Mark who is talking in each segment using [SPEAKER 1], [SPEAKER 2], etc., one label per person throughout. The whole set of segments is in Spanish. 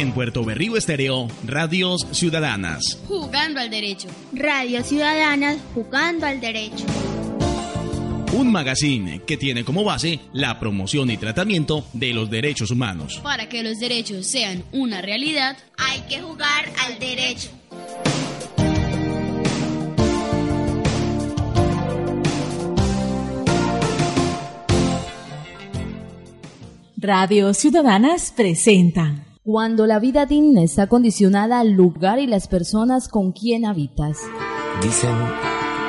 [SPEAKER 1] En Puerto Berrío Estéreo, Radios Ciudadanas.
[SPEAKER 2] Jugando al derecho.
[SPEAKER 3] Radio Ciudadanas, jugando al derecho.
[SPEAKER 1] Un magazine que tiene como base la promoción y tratamiento de los derechos humanos.
[SPEAKER 2] Para que los derechos sean una realidad,
[SPEAKER 3] hay que jugar al derecho.
[SPEAKER 4] Radio Ciudadanas presenta.
[SPEAKER 5] Cuando la vida digna está condicionada al lugar y las personas con quien habitas.
[SPEAKER 6] Dicen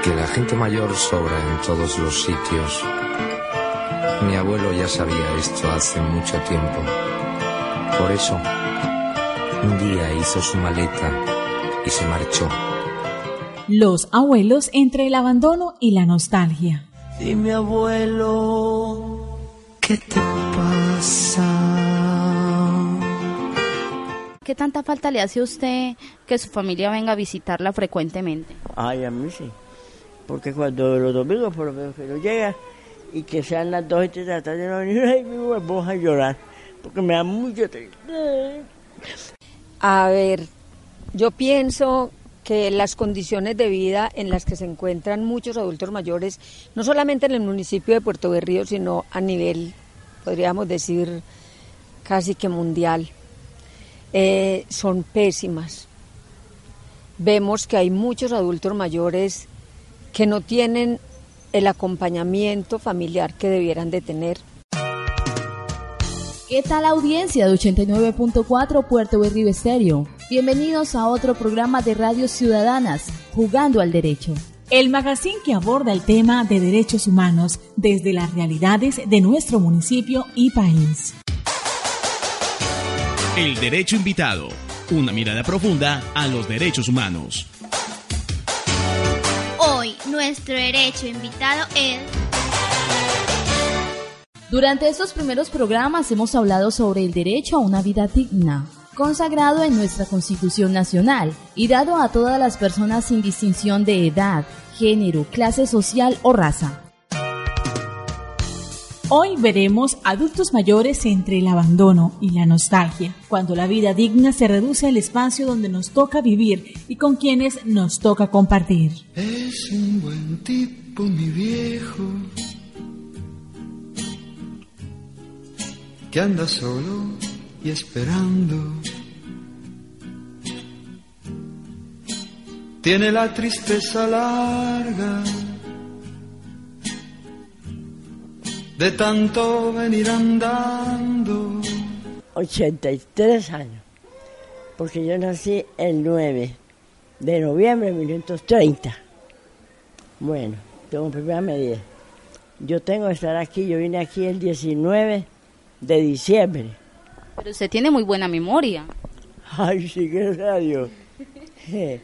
[SPEAKER 6] que la gente mayor sobra en todos los sitios. Mi abuelo ya sabía esto hace mucho tiempo. Por eso, un día hizo su maleta y se marchó.
[SPEAKER 4] Los abuelos entre el abandono y la nostalgia.
[SPEAKER 7] Dime abuelo, ¿qué te pasa?
[SPEAKER 8] ¿Qué tanta falta le hace a usted que su familia venga a visitarla frecuentemente?
[SPEAKER 7] Ay, a mí sí. Porque cuando los domingos, por lo menos que no llega y que sean las dos y tres de la tarde, no venir, ay, me voy a llorar. Porque me da mucho triste.
[SPEAKER 9] A ver, yo pienso que las condiciones de vida en las que se encuentran muchos adultos mayores, no solamente en el municipio de Puerto Berrío, sino a nivel, podríamos decir, casi que mundial, eh, son pésimas. Vemos que hay muchos adultos mayores que no tienen el acompañamiento familiar que debieran de tener.
[SPEAKER 5] ¿Qué tal audiencia de 89.4 Puerto Berrío Estéreo? Bienvenidos a otro programa de Radio Ciudadanas, Jugando al Derecho.
[SPEAKER 4] El magazine que aborda el tema de derechos humanos desde las realidades de nuestro municipio y país.
[SPEAKER 1] El Derecho Invitado, una mirada profunda a los derechos humanos.
[SPEAKER 3] Hoy nuestro derecho invitado es...
[SPEAKER 5] Durante estos primeros programas hemos hablado sobre el derecho a una vida digna, consagrado en nuestra Constitución Nacional y dado a todas las personas sin distinción de edad, género, clase social o raza.
[SPEAKER 4] Hoy veremos adultos mayores entre el abandono y la nostalgia, cuando la vida digna se reduce al espacio donde nos toca vivir y con quienes nos toca compartir.
[SPEAKER 7] Es un buen tipo, mi viejo, que anda solo y esperando. Tiene la tristeza larga de tanto venir andando. 83 años, porque yo nací el 9 de noviembre de 1930. Bueno, tengo primera medida. Yo tengo que estar aquí, yo vine aquí el 19 de diciembre.
[SPEAKER 8] Pero usted tiene muy buena memoria.
[SPEAKER 7] Ay, sí, gracias a Dios.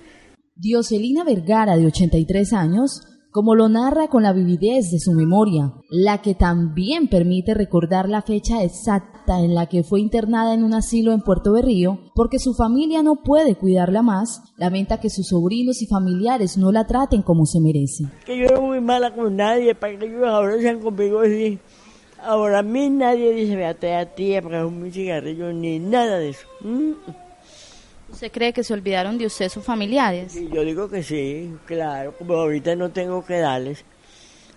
[SPEAKER 5] Dioselina Vergara, de 83 años, como lo narra con la vividez de su memoria, la que también permite recordar la fecha exacta en la que fue internada en un asilo en Puerto Berrío, porque su familia no puede cuidarla más, lamenta que sus sobrinos y familiares no la traten como se merece.
[SPEAKER 7] Que yo era muy mala con nadie, para que ellos ahora sean conmigo así. Ahora a mí nadie dice, vete a tía para un cigarrillo, ni nada de eso. Mm.
[SPEAKER 8] ¿Usted cree que se olvidaron de usted sus familiares?
[SPEAKER 7] Yo digo que sí, claro, como ahorita no tengo que darles.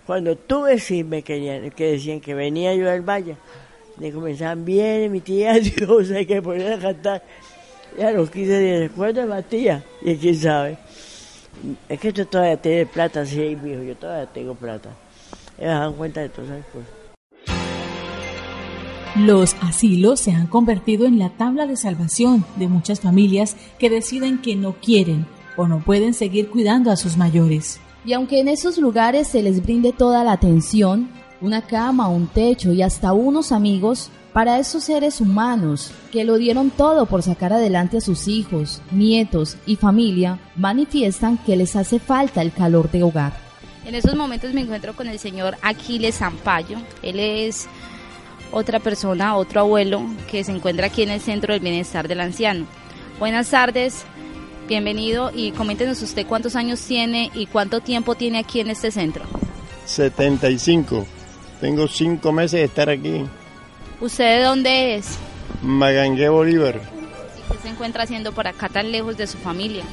[SPEAKER 7] Cuando tuve sí me querían, que decían que venía yo del valle, me comenzaban, viene mi tía Dios, hay que poner a cantar. Ya los 15 días de la tía, y quién sabe. Es que tú todavía tienes plata, sí, mijo, yo todavía tengo plata. Ellos dan cuenta de todas esas cosas.
[SPEAKER 4] Los asilos se han convertido en la tabla de salvación de muchas familias que deciden que no quieren o no pueden seguir cuidando a sus mayores.
[SPEAKER 5] Y aunque en esos lugares se les brinde toda la atención, una cama, un techo y hasta unos amigos, para esos seres humanos que lo dieron todo por sacar adelante a sus hijos, nietos y familia, manifiestan que les hace falta el calor de hogar.
[SPEAKER 8] En estos momentos me encuentro con el señor Aquiles Zampayo. Él es otra persona, otro abuelo que se encuentra aquí en el Centro del Bienestar del Anciano. Buenas tardes, bienvenido y coméntenos usted cuántos años tiene y cuánto tiempo tiene aquí en este centro.
[SPEAKER 10] 75. Tengo cinco meses de estar aquí.
[SPEAKER 8] ¿Usted de dónde es?
[SPEAKER 10] Magangué Bolívar.
[SPEAKER 8] ¿Qué se encuentra haciendo por acá tan lejos de su familia?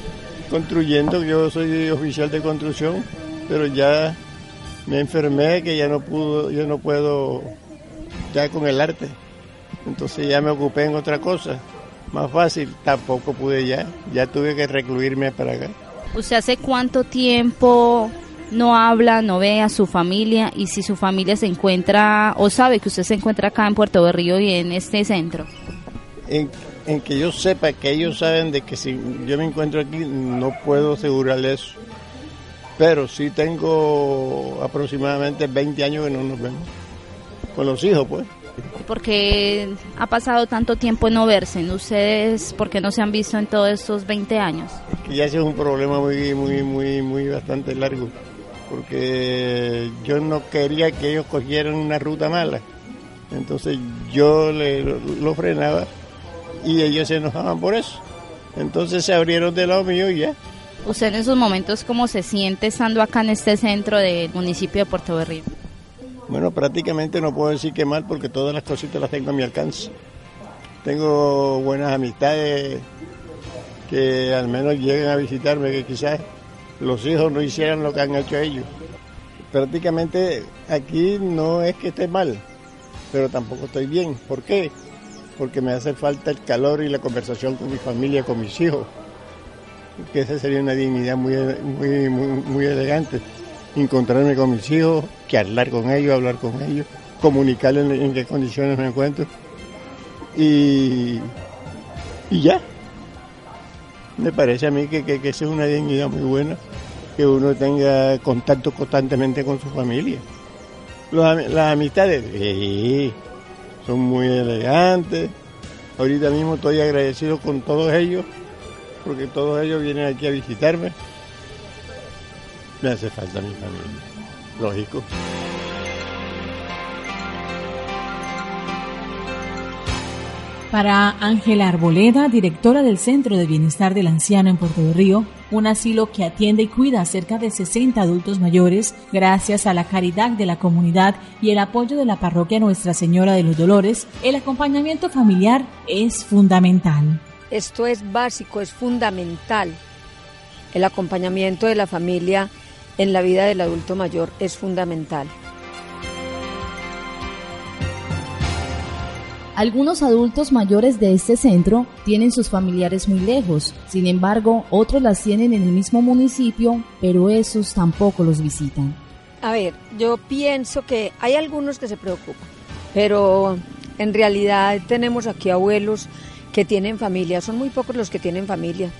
[SPEAKER 10] Construyendo, yo soy oficial de construcción, pero ya me enfermé que ya no pudo, yo no puedo ya con el arte. Entonces ya me ocupé en otra cosa, más fácil, tampoco pude ya, ya tuve que recluirme para acá.
[SPEAKER 8] ¿Usted hace cuánto tiempo no habla, no ve a su familia y si su familia se encuentra o sabe que usted se encuentra acá en Puerto Berrío y en este centro?
[SPEAKER 10] En, en que yo sepa que ellos saben de que si yo me encuentro aquí no puedo asegurarle eso. Pero sí tengo aproximadamente 20 años que no nos vemos. Con los hijos, pues.
[SPEAKER 8] Porque ha pasado tanto tiempo en no verse. ¿Ustedes por qué no se han visto en todos estos 20 años?
[SPEAKER 10] Que ya ese es un problema muy, muy, muy, muy bastante largo. Porque yo no quería que ellos cogieran una ruta mala. Entonces yo le, lo frenaba y ellos se enojaban por eso. Entonces se abrieron del lado mío y ya.
[SPEAKER 8] ¿Usted en esos momentos cómo se siente estando acá en este centro del municipio de Puerto Berrío?
[SPEAKER 10] Bueno, prácticamente no puedo decir que mal porque todas las cositas las tengo a mi alcance. Tengo buenas amistades que al menos llegan a visitarme, que quizás los hijos no hicieran lo que han hecho ellos. Prácticamente aquí no es que esté mal, pero tampoco estoy bien. ¿Por qué? Porque me hace falta el calor y la conversación con mi familia, con mis hijos. Que esa sería una dignidad muy, muy, muy, muy elegante encontrarme con mis hijos, que hablar con ellos, hablar con ellos, comunicarles en, qué condiciones me encuentro. Y, y ya. Me parece a mí que, que, que esa es una dignidad muy buena, que uno tenga contacto constantemente con su familia. Las amistades, sí, son muy elegantes. Ahorita mismo estoy agradecido con todos ellos, porque todos ellos vienen aquí a visitarme me hace falta mi familia, lógico.
[SPEAKER 4] Para Ángela Arboleda, directora del Centro de Bienestar del Anciano en Puerto de Río, un asilo que atiende y cuida a cerca de 60 adultos mayores, gracias a la caridad de la comunidad y el apoyo de la parroquia Nuestra Señora de los Dolores, el acompañamiento familiar es fundamental.
[SPEAKER 9] Esto es básico, es fundamental. El acompañamiento de la familia en la vida del adulto mayor es fundamental.
[SPEAKER 5] Algunos adultos mayores de este centro tienen sus familiares muy lejos, sin embargo, otros las tienen en el mismo municipio, pero esos tampoco los visitan.
[SPEAKER 9] A ver, yo pienso que hay algunos que se preocupan, pero en realidad tenemos aquí abuelos que tienen familia, son muy pocos los que tienen familia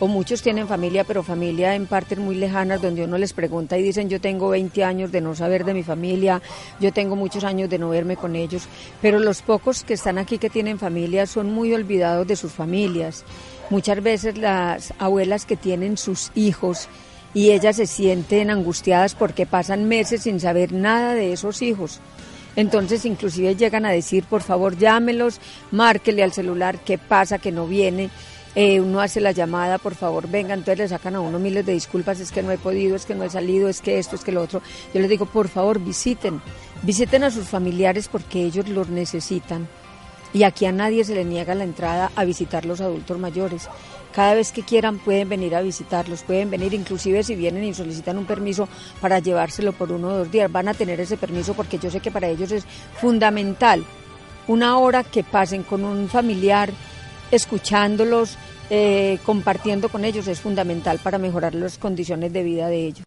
[SPEAKER 9] o muchos tienen familia, pero familia en partes muy lejanas donde uno les pregunta y dicen yo tengo 20 años de no saber de mi familia, yo tengo muchos años de no verme con ellos, pero los pocos que están aquí que tienen familia son muy olvidados de sus familias. Muchas veces las abuelas que tienen sus hijos y ellas se sienten angustiadas porque pasan meses sin saber nada de esos hijos. Entonces inclusive llegan a decir, por favor, llámelos, márquele al celular qué pasa, que no viene eh, uno hace la llamada, por favor, venga, entonces le sacan a uno miles de disculpas, es que no he podido, es que no he salido, es que esto, es que lo otro. Yo les digo, por favor, visiten, visiten a sus familiares porque ellos los necesitan. Y aquí a nadie se le niega la entrada a visitar los adultos mayores. Cada vez que quieran pueden venir a visitarlos, pueden venir inclusive si vienen y solicitan un permiso para llevárselo por uno o dos días. Van a tener ese permiso porque yo sé que para ellos es fundamental una hora que pasen con un familiar escuchándolos, eh, compartiendo con ellos es fundamental para mejorar las condiciones de vida de ellos.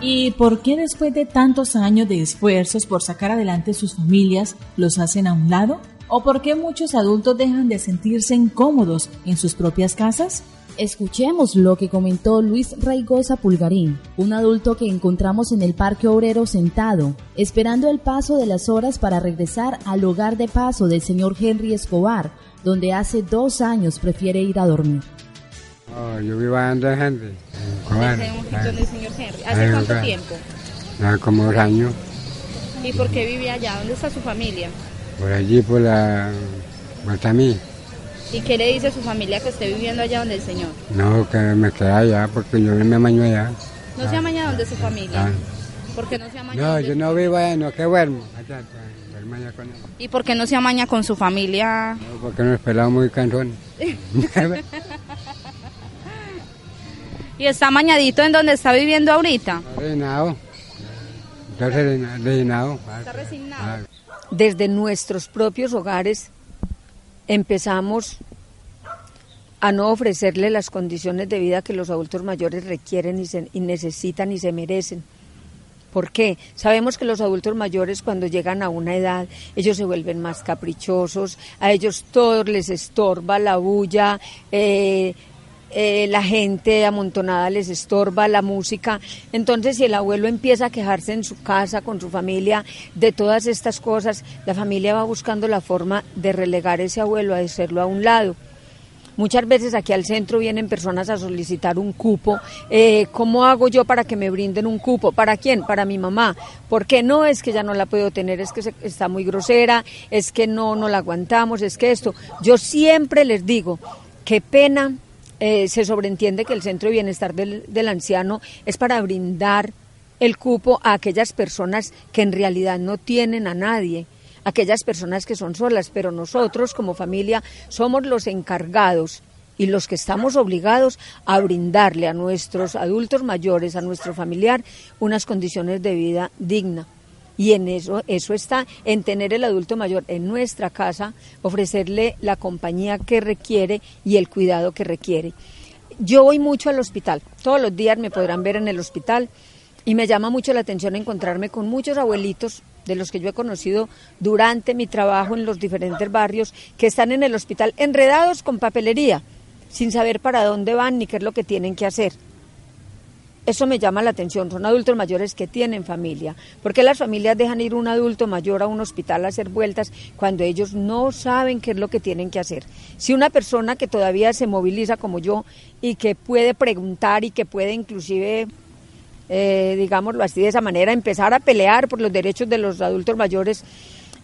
[SPEAKER 4] ¿Y por qué después de tantos años de esfuerzos por sacar adelante sus familias los hacen a un lado? ¿O por qué muchos adultos dejan de sentirse incómodos en sus propias casas?
[SPEAKER 5] Escuchemos lo que comentó Luis Raigosa Pulgarín, un adulto que encontramos en el Parque Obrero sentado, esperando el paso de las horas para regresar al hogar de paso del señor Henry Escobar, donde hace dos años prefiere ir a dormir.
[SPEAKER 11] Oh, yo vivo en Henry.
[SPEAKER 8] ¿Dónde señor Henry? ¿Hace cuánto tiempo?
[SPEAKER 11] Hace como dos años.
[SPEAKER 8] ¿Y por qué vive allá? ¿Dónde está su familia?
[SPEAKER 11] Por allí, por la Guatamí.
[SPEAKER 8] ¿Y qué le dice a su familia que esté viviendo allá donde el señor?
[SPEAKER 11] No, que me quede allá porque yo me amaño allá.
[SPEAKER 8] ¿No se amaña donde su familia? ¿Por qué no se amaña?
[SPEAKER 11] No, yo no vivo allá, no, que duermo. Allá, amaña con él.
[SPEAKER 8] ¿Y por qué no se amaña con su familia?
[SPEAKER 11] No, porque nos pelamos muy cansones.
[SPEAKER 8] ¿Y está amañadito en donde está viviendo ahorita?
[SPEAKER 11] Resignado. Está resigna- resignado.
[SPEAKER 8] Está resignado.
[SPEAKER 9] Desde nuestros propios hogares empezamos a no ofrecerle las condiciones de vida que los adultos mayores requieren y, necesitan y se merecen. ¿Por qué? Sabemos que los adultos mayores cuando llegan a una edad, ellos se vuelven más caprichosos, a ellos todo les estorba la bulla, eh, eh, la gente amontonada les estorba la música. Entonces, si el abuelo empieza a quejarse en su casa, con su familia, de todas estas cosas, la familia va buscando la forma de relegar ese abuelo, a hacerlo a un lado. Muchas veces aquí al centro vienen personas a solicitar un cupo. Eh, ¿Cómo hago yo para que me brinden un cupo? ¿Para quién? Para mi mamá. ¿Por qué no? Es que ya no la puedo tener, es que se- está muy grosera, es que no, no la aguantamos, es que esto. Yo siempre les digo, qué pena, eh, se sobreentiende que el Centro de Bienestar del, del Anciano es para brindar el cupo a aquellas personas que en realidad no tienen a nadie aquellas personas que son solas, pero nosotros como familia somos los encargados y los que estamos obligados a brindarle a nuestros adultos mayores, a nuestro familiar, unas condiciones de vida digna. Y en eso, eso está, en tener el adulto mayor en nuestra casa, ofrecerle la compañía que requiere y el cuidado que requiere. Yo voy mucho al hospital, todos los días me podrán ver en el hospital y me llama mucho la atención encontrarme con muchos abuelitos de los que yo he conocido durante mi trabajo en los diferentes barrios que están en el hospital enredados con papelería, sin saber para dónde van ni qué es lo que tienen que hacer. Eso me llama la atención, son adultos mayores que tienen familia. ¿Por qué las familias dejan ir un adulto mayor a un hospital a hacer vueltas cuando ellos no saben qué es lo que tienen que hacer? Si una persona que todavía se moviliza como yo y que puede preguntar y que puede inclusive eh, digámoslo así, de esa manera, empezar a pelear por los derechos de los adultos mayores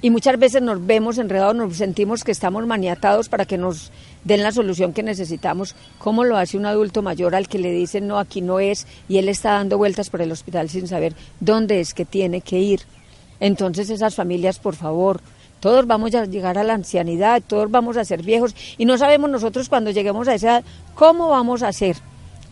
[SPEAKER 9] y muchas veces nos vemos enredados, nos sentimos que estamos maniatados para que nos den la solución que necesitamos. ¿Cómo lo hace un adulto mayor al que le dicen no, aquí no es y él está dando vueltas por el hospital sin saber dónde es que tiene que ir? Entonces esas familias, por favor, todos vamos a llegar a la ancianidad, todos vamos a ser viejos y no sabemos nosotros cuando lleguemos a esa edad cómo vamos a ser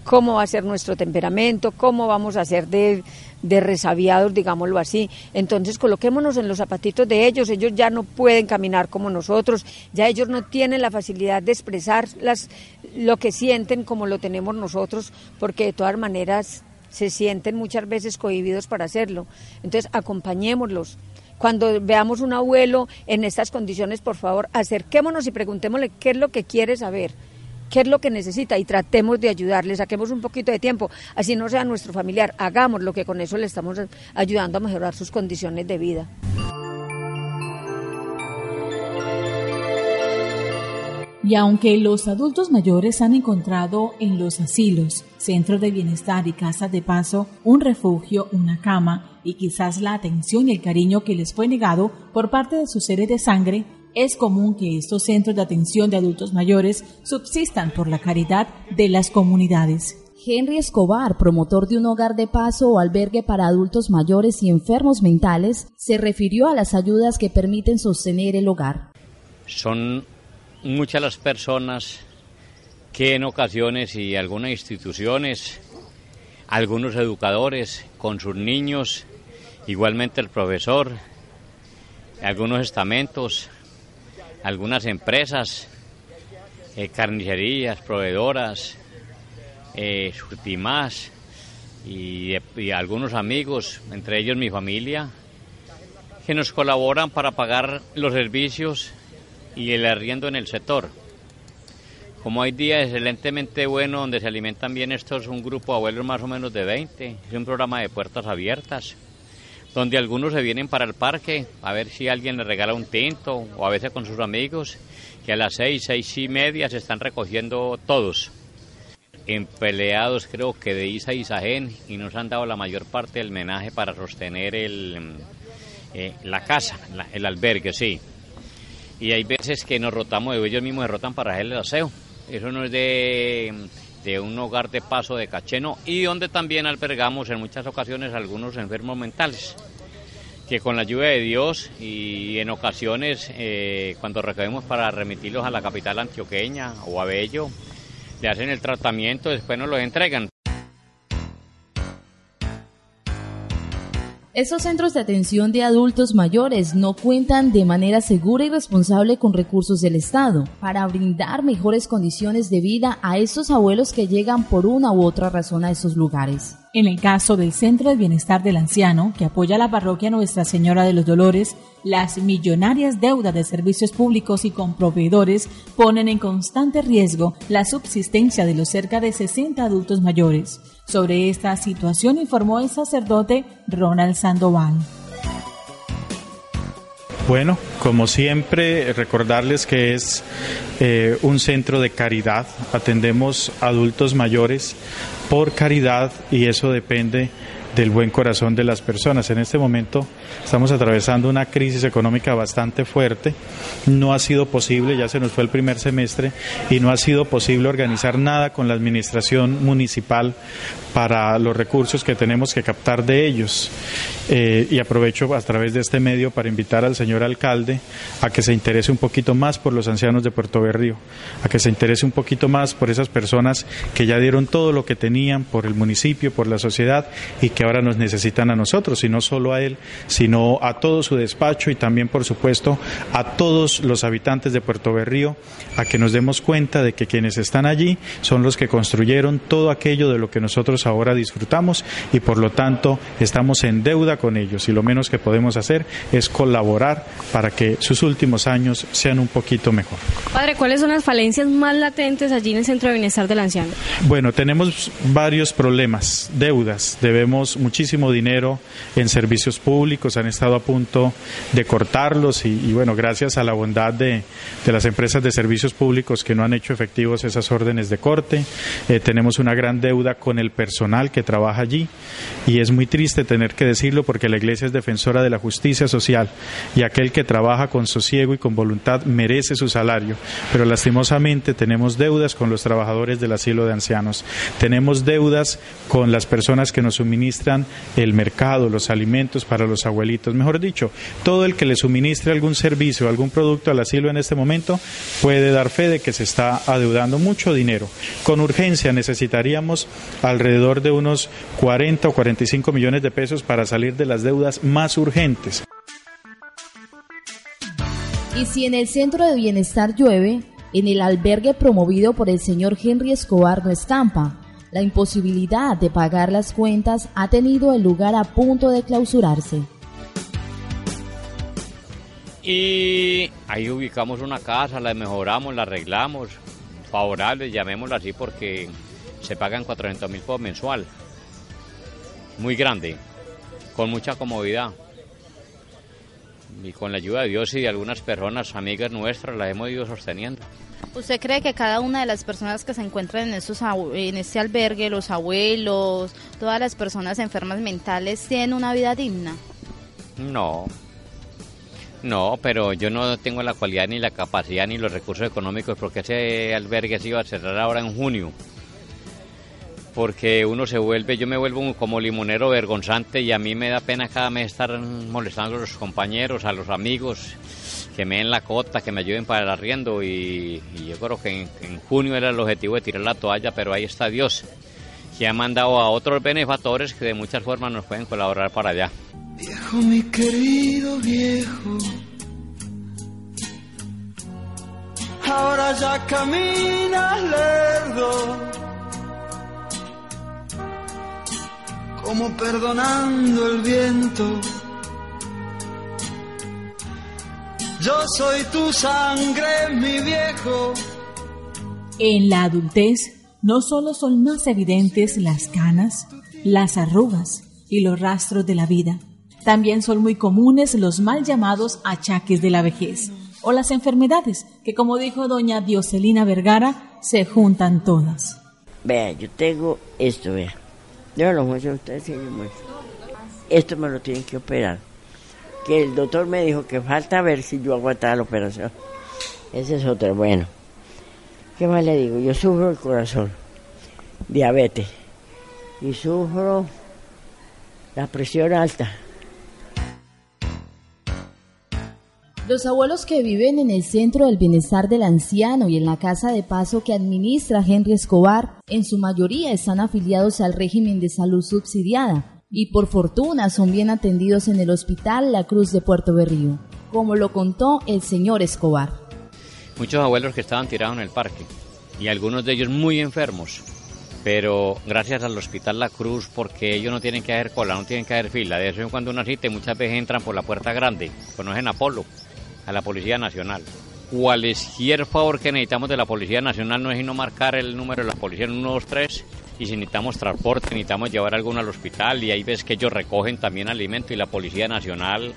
[SPEAKER 9] cómo va a ser nuestro temperamento, cómo vamos a ser de, resabiados, digámoslo así. Entonces coloquémonos en los zapatitos de ellos, ellos ya no pueden caminar como nosotros, ya ellos no tienen la facilidad de expresar las, lo que sienten como lo tenemos nosotros, porque de todas maneras se sienten muchas veces cohibidos para hacerlo. Entonces acompañémoslos. Cuando veamos un abuelo en estas condiciones, por favor, acerquémonos y preguntémosle qué es lo que quiere saber qué es lo que necesita y tratemos de ayudarle, saquemos un poquito de tiempo, así no sea nuestro familiar, hagamos lo que con eso le estamos ayudando a mejorar sus condiciones de vida.
[SPEAKER 4] Y aunque los adultos mayores han encontrado en los asilos, centros de bienestar y casas de paso un refugio, una cama y quizás la atención y el cariño que les fue negado por parte de sus seres de sangre, es común que estos centros de atención de adultos mayores subsistan por la caridad de las comunidades.
[SPEAKER 5] Henry Escobar, promotor de un hogar de paso o albergue para adultos mayores y enfermos mentales, se refirió a las ayudas que permiten sostener el hogar.
[SPEAKER 12] Son muchas las personas que en ocasiones y algunas instituciones, algunos educadores con sus niños, igualmente el profesor, algunos estamentos, algunas empresas, eh, carnicerías, proveedoras, eh, y, algunos amigos, entre ellos mi familia, que nos colaboran para pagar los servicios y el arriendo en el sector. Como hay días excelentemente bueno donde se alimentan bien estos, un grupo de abuelos más o menos de 20, es un programa de puertas abiertas, donde algunos se vienen para el parque a ver si alguien les regala un tinto o a veces con sus amigos, que a las seis, seis y media se están recogiendo todos. Empleados creo que de ISA y SAGEN y nos han dado la mayor parte del menaje para sostener el, eh, la casa, el albergue, sí. Y hay veces que nos rotamos, ellos mismos se rotan para hacer el aseo. Eso no es de, de un hogar de paso de cacheno y donde también albergamos en muchas ocasiones algunos enfermos mentales que con la ayuda de Dios y en ocasiones eh, cuando recogemos para remitirlos a la capital antioqueña o a Bello, le hacen el tratamiento, después nos los entregan.
[SPEAKER 5] Estos centros de atención de adultos mayores no cuentan de manera segura y responsable con recursos del Estado para brindar mejores condiciones de vida a estos abuelos que llegan por una u otra razón a esos lugares.
[SPEAKER 4] En el caso del Centro de Bienestar del Anciano, que apoya la parroquia Nuestra Señora de los Dolores, las millonarias deudas de servicios públicos y con proveedores ponen en constante riesgo la subsistencia de los cerca de 60 adultos mayores. Sobre esta situación informó el sacerdote Ronald Sandoval.
[SPEAKER 13] Bueno, como siempre, recordarles que es eh, un centro de caridad. Atendemos adultos mayores por caridad y eso depende del buen corazón de las personas. En este momento estamos atravesando una crisis económica bastante fuerte. No ha sido posible, ya se nos fue el primer semestre, y no ha sido posible organizar nada con la administración municipal para los recursos que tenemos que captar de ellos. Eh, y aprovecho a través de este medio para invitar al señor alcalde a que se interese un poquito más por los ancianos de Puerto Berrío, a que se interese un poquito más por esas personas que ya dieron todo lo que tenían por el municipio, por la sociedad y que ahora nos necesitan a nosotros, y no solo a él, sino a todo su despacho y también, por supuesto, a todos los habitantes de Puerto Berrío, a que nos demos cuenta de que quienes están allí son los que construyeron todo aquello de lo que nosotros ahora disfrutamos y por lo tanto estamos en deuda con ellos y lo menos que podemos hacer es colaborar para que sus últimos años sean un poquito mejor.
[SPEAKER 14] Padre, ¿cuáles son las falencias más latentes allí en el Centro de Bienestar del Anciano?
[SPEAKER 13] Bueno, tenemos varios problemas, deudas, debemos muchísimo dinero en servicios públicos, han estado a punto de cortarlos y, bueno, gracias a la bondad de, las empresas de servicios públicos que no han hecho efectivos esas órdenes de corte, eh, tenemos una gran deuda con el personal que trabaja allí y es muy triste tener que decirlo porque la Iglesia es defensora de la justicia social y aquel que trabaja con sosiego y con voluntad merece su salario, pero lastimosamente tenemos deudas con los trabajadores del asilo de ancianos, tenemos deudas con las personas que nos suministran el mercado, los alimentos para los abuelitos. Mejor dicho, todo el que le suministre algún servicio, algún producto al asilo en este momento puede dar fe de que se está adeudando mucho dinero. Con urgencia necesitaríamos alrededor de unos 40 o 45 millones de pesos para salir de las deudas más urgentes.
[SPEAKER 5] Y si en el centro de bienestar llueve, en el albergue promovido por el señor Henry Escobar no escampa, la imposibilidad de pagar las cuentas ha tenido el lugar a punto de clausurarse.
[SPEAKER 12] Y ahí ubicamos una casa, la mejoramos, la arreglamos, favorable, llamémosla así porque se pagan 400 mil por mensual. Muy grande, con mucha comodidad. Y con la ayuda de Dios y de algunas personas, amigas nuestras, la hemos ido sosteniendo.
[SPEAKER 8] ¿Usted cree que cada una de las personas que se encuentran en, estos, en este albergue, los abuelos, todas las personas enfermas mentales, tienen una vida digna?
[SPEAKER 12] No, no, pero yo no tengo la cualidad ni la capacidad ni los recursos económicos porque ese albergue se iba a cerrar ahora en junio. Porque uno se vuelve, yo me vuelvo como limonero vergonzante y a mí me da pena cada mes estar molestando a los compañeros, a los amigos que me den la cota, que me ayuden para el arriendo y, yo creo que en, junio era el objetivo de tirar la toalla, pero ahí está Dios, que ha mandado a otros benefactores que de muchas formas nos pueden colaborar para allá.
[SPEAKER 15] Viejo, mi querido viejo, ahora ya caminas lerdo, como perdonando el viento Yo soy tu sangre, mi viejo.
[SPEAKER 4] En la adultez no solo son más evidentes las canas, las arrugas y los rastros de la vida, también son muy comunes los mal llamados achaques de la vejez o las enfermedades que, como dijo doña Dioselina Vergara, se juntan todas.
[SPEAKER 7] Vea, yo tengo esto, vea. Yo lo muestro a ustedes si Esto me lo tienen que operar que el doctor me dijo que falta ver si yo aguantaba la operación. Ese es otro. Bueno, ¿qué más le digo? Yo sufro el corazón, diabetes, y sufro la presión alta.
[SPEAKER 5] Los abuelos que viven en el Centro del Bienestar del Anciano y en la Casa de Paso que administra Henry Escobar, en su mayoría están afiliados al régimen de salud subsidiada y por fortuna son bien atendidos en el Hospital La Cruz de Puerto Berrío, como lo contó el señor Escobar.
[SPEAKER 12] Muchos abuelos que estaban tirados en el parque y algunos de ellos muy enfermos, pero gracias al Hospital La Cruz, porque ellos no tienen que hacer cola, no tienen que hacer fila. De eso en cuando cita muchas veces entran por la puerta grande, conocen a Polo a la Policía Nacional. Cualquier favor que necesitamos de la Policía Nacional no es sino marcar el número de la policía en 123 y si necesitamos transporte, necesitamos llevar alguno al hospital y ahí ves que ellos recogen también alimento y la Policía Nacional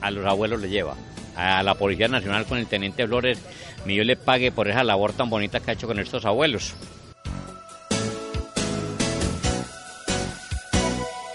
[SPEAKER 12] a los abuelos le lleva. A la Policía Nacional con el Teniente Flores, mi yo le pague por esa labor tan bonita que ha hecho con estos abuelos.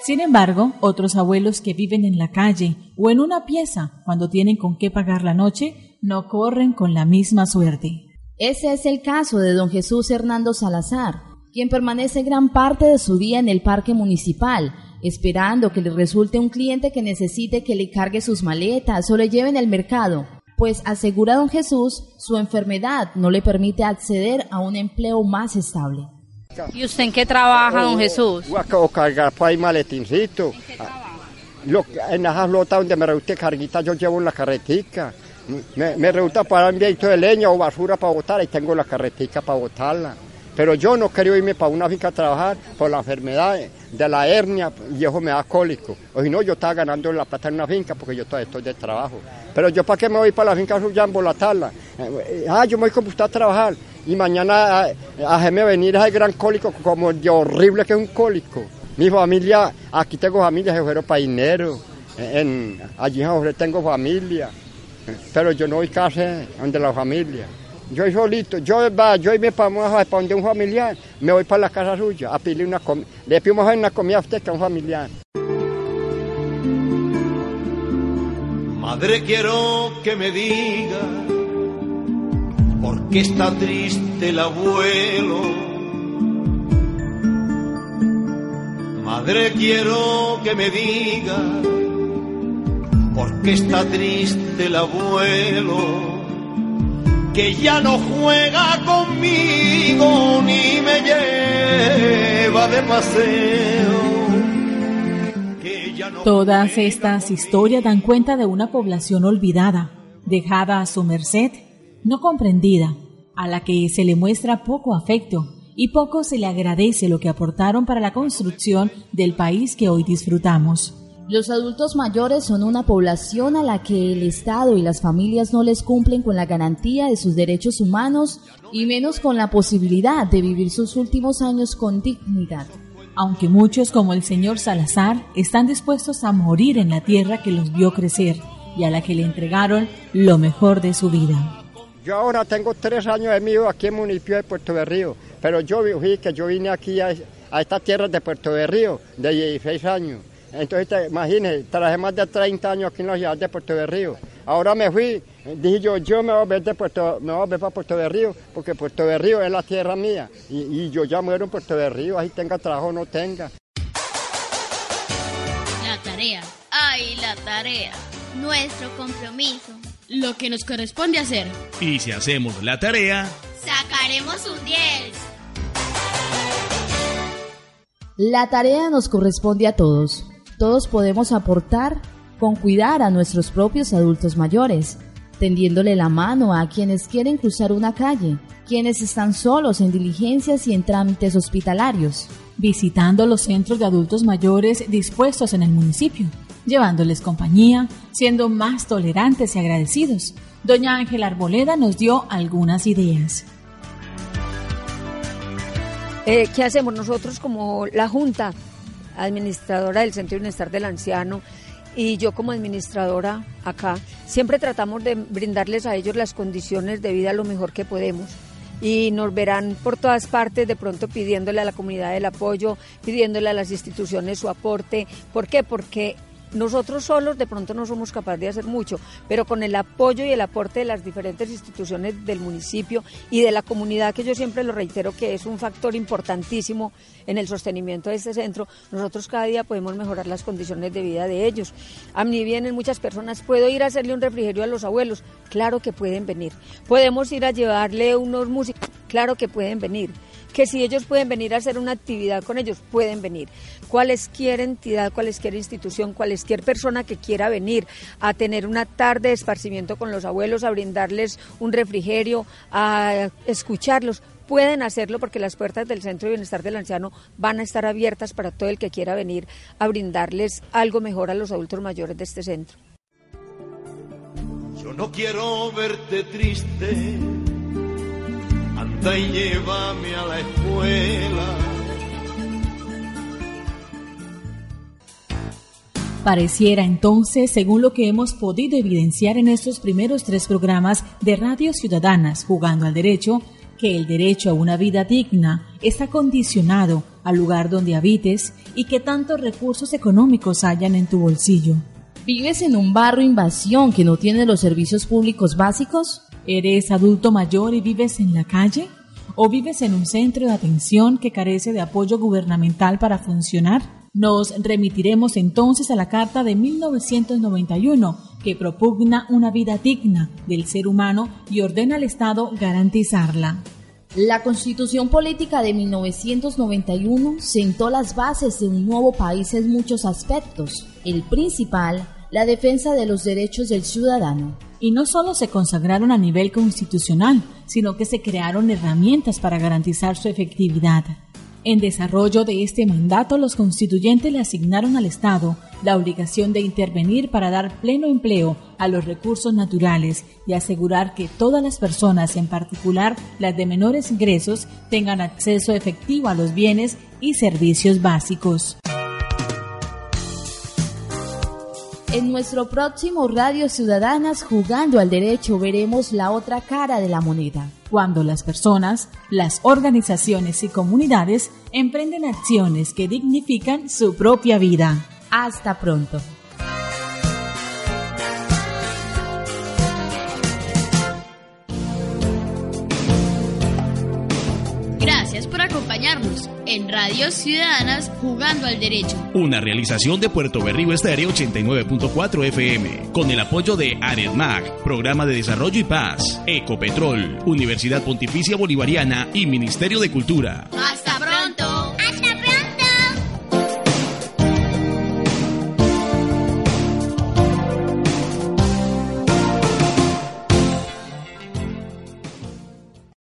[SPEAKER 4] Sin embargo, otros abuelos que viven en la calle o en una pieza cuando tienen con qué pagar la noche no corren con la misma suerte.
[SPEAKER 5] Ese es el caso de don Jesús Hernando Salazar, quien permanece gran parte de su día en el parque municipal, esperando que le resulte un cliente que necesite que le cargue sus maletas o le lleven al mercado, pues asegura don Jesús, su enfermedad no le permite acceder a un empleo más estable.
[SPEAKER 8] ¿Y usted en qué trabaja, don Jesús?
[SPEAKER 16] O cargar por ahí maletincito. Lo, en esa flota donde me resulte carguita yo llevo en la carretica. Me, me resulta para un viejito de leña o basura para botar y tengo la carretica para botarla. Pero yo no quiero irme para una finca a trabajar por la enfermedad de la hernia y eso me da cólico. O si no, yo estaba ganando la plata en una finca porque yo todavía estoy de trabajo. Pero yo para qué me voy para la finca suya a embolatarla. Ah, yo me voy con usted a trabajar y mañana a, a venir ese gran cólico como de horrible que es un cólico. Mi familia, aquí tengo familia, se fueron painero, allí en tengo familia, pero yo no voy casi donde la familia. Yo solito, yo va, yo me para, donde un familiar, me voy para la casa suya a pedirle una comida, le pedimos una comida a usted que a un familiar.
[SPEAKER 15] Madre quiero que me diga por qué está triste el abuelo. Madre quiero que me diga por qué está triste el abuelo que ya no juega conmigo ni me lleva de paseo.
[SPEAKER 4] Todas estas historias dan cuenta de una población olvidada, dejada a su merced, no comprendida, a la que se le muestra poco afecto y poco se le agradece lo que aportaron para la construcción del país que hoy disfrutamos.
[SPEAKER 5] Los adultos mayores son una población a la que el Estado y las familias no les cumplen con la garantía de sus derechos humanos y menos con la posibilidad de vivir sus últimos años con dignidad.
[SPEAKER 4] Aunque muchos como el señor Salazar están dispuestos a morir en la tierra que los vio crecer y a la que le entregaron lo mejor de su vida.
[SPEAKER 16] Yo ahora tengo tres años de mío aquí en el municipio de Puerto Berrío, pero yo vi que yo vine aquí a, a esta tierra de Puerto Berrío de 16 años entonces, te, imagínese, trabajé más de 30 años aquí en la ciudad de Puerto de Río. Ahora me fui, dije yo, yo me voy a ver, de Puerto, me voy a ver para Puerto de Río, porque Puerto de Río es la tierra mía. Y, y yo ya muero en Puerto de Río, ahí tenga trabajo o no tenga.
[SPEAKER 2] La tarea. Ay, la tarea.
[SPEAKER 3] Nuestro compromiso.
[SPEAKER 2] Lo que nos corresponde hacer.
[SPEAKER 1] Y si hacemos la tarea,
[SPEAKER 3] sacaremos un 10.
[SPEAKER 5] La tarea nos corresponde a todos todos podemos aportar con cuidar a nuestros propios adultos mayores, tendiéndole la mano a quienes quieren cruzar una calle, quienes están solos en diligencias y en trámites hospitalarios,
[SPEAKER 4] visitando los centros de adultos mayores dispuestos en el municipio, llevándoles compañía, siendo más tolerantes y agradecidos. Doña Ángela Arboleda nos dio algunas ideas.
[SPEAKER 9] Eh, ¿Qué hacemos nosotros como la Junta? administradora del Centro de Bienestar del Anciano y yo como administradora acá, siempre tratamos de brindarles a ellos las condiciones de vida lo mejor que podemos. Y nos verán por todas partes de pronto pidiéndole a la comunidad el apoyo, pidiéndole a las instituciones su aporte. ¿Por qué? Porque nosotros solos de pronto no somos capaces de hacer mucho, pero con el apoyo y el aporte de las diferentes instituciones del municipio y de la comunidad, que yo siempre lo reitero que es un factor importantísimo en el sostenimiento de este centro, nosotros cada día podemos mejorar las condiciones de vida de ellos. A mí vienen muchas personas, ¿puedo ir a hacerle un refrigerio a los abuelos? Claro que pueden venir. ¿Podemos ir a llevarle unos músicos? Claro que pueden venir que si ellos pueden venir a hacer una actividad con ellos, pueden venir. Cualesquier entidad, cualesquier institución, cualesquier persona que quiera venir a tener una tarde de esparcimiento con los abuelos, a brindarles un refrigerio, a escucharlos, pueden hacerlo porque las puertas del Centro de Bienestar del Anciano van a estar abiertas para todo el que quiera venir a brindarles algo mejor a los adultos mayores de este centro.
[SPEAKER 15] Yo no quiero verte triste y llévame a la escuela.
[SPEAKER 4] Pareciera entonces, según lo que hemos podido evidenciar en estos primeros tres programas de Radio Ciudadanas Jugando al Derecho, que el derecho a una vida digna está condicionado al lugar donde habites y que tantos recursos económicos hayan en tu bolsillo.
[SPEAKER 5] ¿Vives en un barrio invasión que no tiene los servicios públicos básicos?
[SPEAKER 4] ¿Eres adulto mayor y vives en la calle? ¿O vives en un centro de atención que carece de apoyo gubernamental para funcionar? Nos remitiremos entonces a la Carta de 1991, que propugna una vida digna del ser humano y ordena al Estado garantizarla.
[SPEAKER 5] La Constitución Política de 1991 sentó las bases de un nuevo país en muchos aspectos. El principal, la defensa de los derechos del ciudadano
[SPEAKER 4] y no solo se consagraron a nivel constitucional, sino que se crearon herramientas para garantizar su efectividad. En desarrollo de este mandato, los constituyentes le asignaron al Estado la obligación de intervenir para dar pleno empleo a los recursos naturales y asegurar que todas las personas, en particular las de menores ingresos, tengan acceso efectivo a los bienes y servicios básicos.
[SPEAKER 5] En nuestro próximo Radio Ciudadanas Jugando al Derecho veremos la otra cara de la moneda.
[SPEAKER 4] Cuando las personas, las organizaciones y comunidades emprenden acciones que dignifican su propia vida.
[SPEAKER 5] Hasta pronto.
[SPEAKER 2] En Radio Ciudadanas Jugando al Derecho.
[SPEAKER 1] Una realización de Puerto Berrío Estéreo 89.4 FM, con el apoyo de AREDMAG, Programa de Desarrollo y Paz, Ecopetrol, Universidad Pontificia Bolivariana y Ministerio de Cultura.